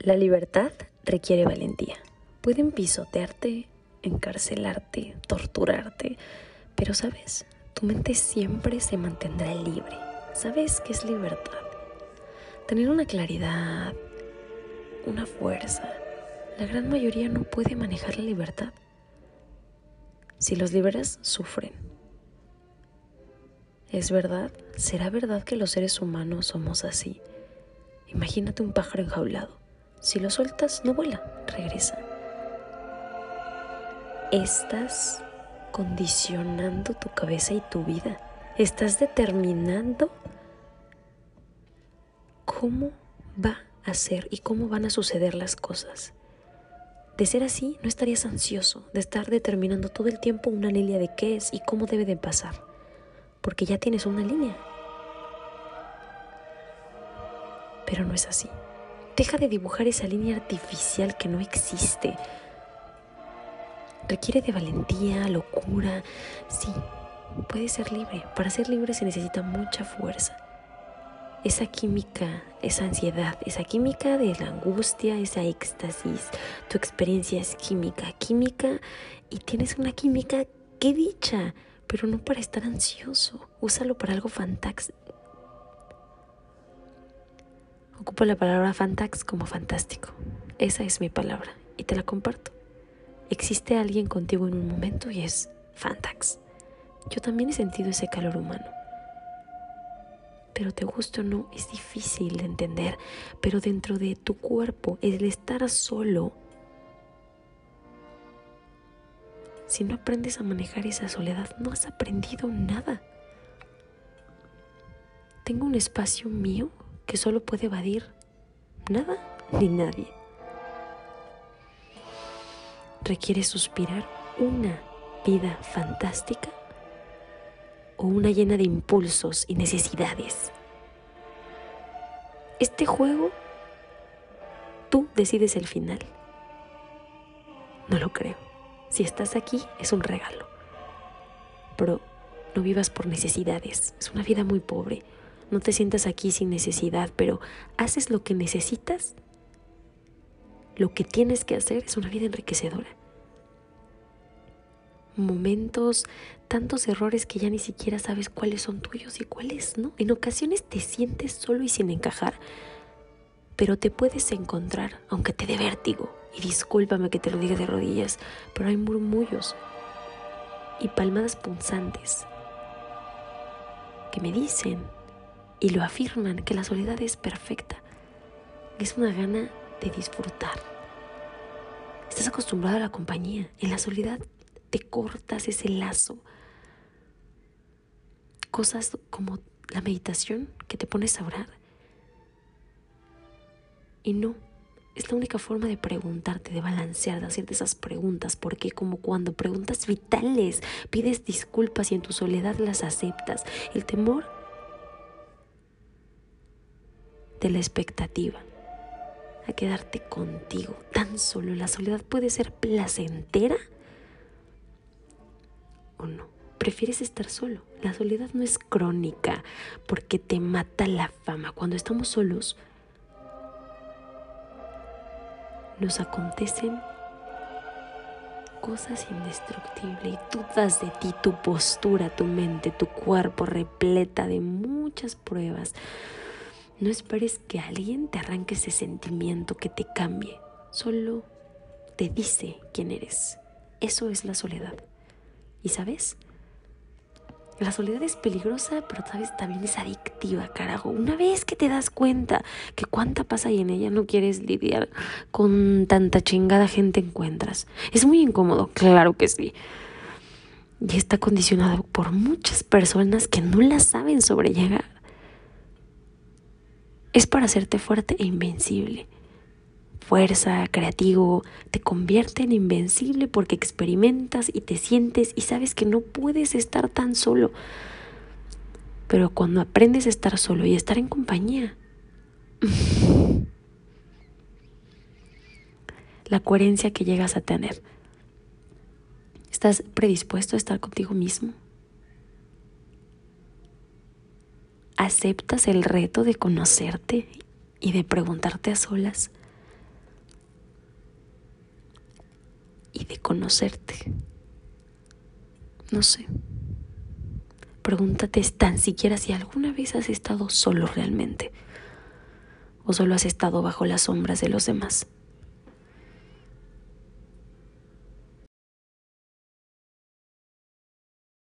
La libertad requiere valentía. Pueden pisotearte, encarcelarte, torturarte, pero sabes, tu mente siempre se mantendrá libre. ¿Sabes qué es libertad? Tener una claridad, una fuerza. La gran mayoría no puede manejar la libertad. Si los liberas, sufren. ¿Es verdad? ¿Será verdad que los seres humanos somos así? Imagínate un pájaro enjaulado. Si lo sueltas, no vuela, regresa. Estás condicionando tu cabeza y tu vida. Estás determinando cómo va a ser y cómo van a suceder las cosas. De ser así, no estarías ansioso de estar determinando todo el tiempo una línea de qué es y cómo debe de pasar, porque ya tienes una línea. Pero no es así. Deja de dibujar esa línea artificial que no existe. Requiere de valentía, locura. Sí, puede ser libre. Para ser libre se necesita mucha fuerza. Esa química, esa ansiedad, esa química de la angustia, esa éxtasis. Tu experiencia es química, química y tienes una química que dicha, pero no para estar ansioso. Úsalo para algo fantástico Ocupo la palabra fantax como fantástico. Esa es mi palabra y te la comparto. Existe alguien contigo en un momento y es fantax. Yo también he sentido ese calor humano. Pero te guste o no, es difícil de entender. Pero dentro de tu cuerpo, el estar solo, si no aprendes a manejar esa soledad, no has aprendido nada. Tengo un espacio mío que solo puede evadir nada ni nadie. Requiere suspirar una vida fantástica o una llena de impulsos y necesidades. Este juego, tú decides el final. No lo creo. Si estás aquí, es un regalo. Pero no vivas por necesidades. Es una vida muy pobre no te sientas aquí sin necesidad, pero haces lo que necesitas, lo que tienes que hacer es una vida enriquecedora. Momentos, tantos errores que ya ni siquiera sabes cuáles son tuyos y cuáles no. En ocasiones te sientes solo y sin encajar, pero te puedes encontrar, aunque te dé vértigo. Y discúlpame que te lo diga de rodillas, pero hay murmullos y palmadas punzantes que me dicen y lo afirman que la soledad es perfecta. Es una gana de disfrutar. Estás acostumbrado a la compañía. En la soledad te cortas ese lazo. Cosas como la meditación que te pones a orar. Y no, es la única forma de preguntarte, de balancear, de hacerte esas preguntas, porque como cuando preguntas vitales, pides disculpas y en tu soledad las aceptas. El temor de la expectativa, a quedarte contigo tan solo. La soledad puede ser placentera o no. Prefieres estar solo. La soledad no es crónica porque te mata la fama. Cuando estamos solos, nos acontecen cosas indestructibles y dudas de ti, tu postura, tu mente, tu cuerpo repleta de muchas pruebas no esperes que alguien te arranque ese sentimiento que te cambie. Solo te dice quién eres. Eso es la soledad. ¿Y sabes? La soledad es peligrosa, pero sabes, también es adictiva, carajo. Una vez que te das cuenta que cuánta pasa ahí en ella, no quieres lidiar con tanta chingada gente encuentras. Es muy incómodo, claro que sí. Y está condicionado por muchas personas que no la saben sobrellevar es para hacerte fuerte e invencible. Fuerza, creativo, te convierte en invencible porque experimentas y te sientes y sabes que no puedes estar tan solo. Pero cuando aprendes a estar solo y a estar en compañía, la coherencia que llegas a tener, ¿estás predispuesto a estar contigo mismo? aceptas el reto de conocerte y de preguntarte a solas y de conocerte. No sé. Pregúntate tan siquiera si alguna vez has estado solo realmente o solo has estado bajo las sombras de los demás.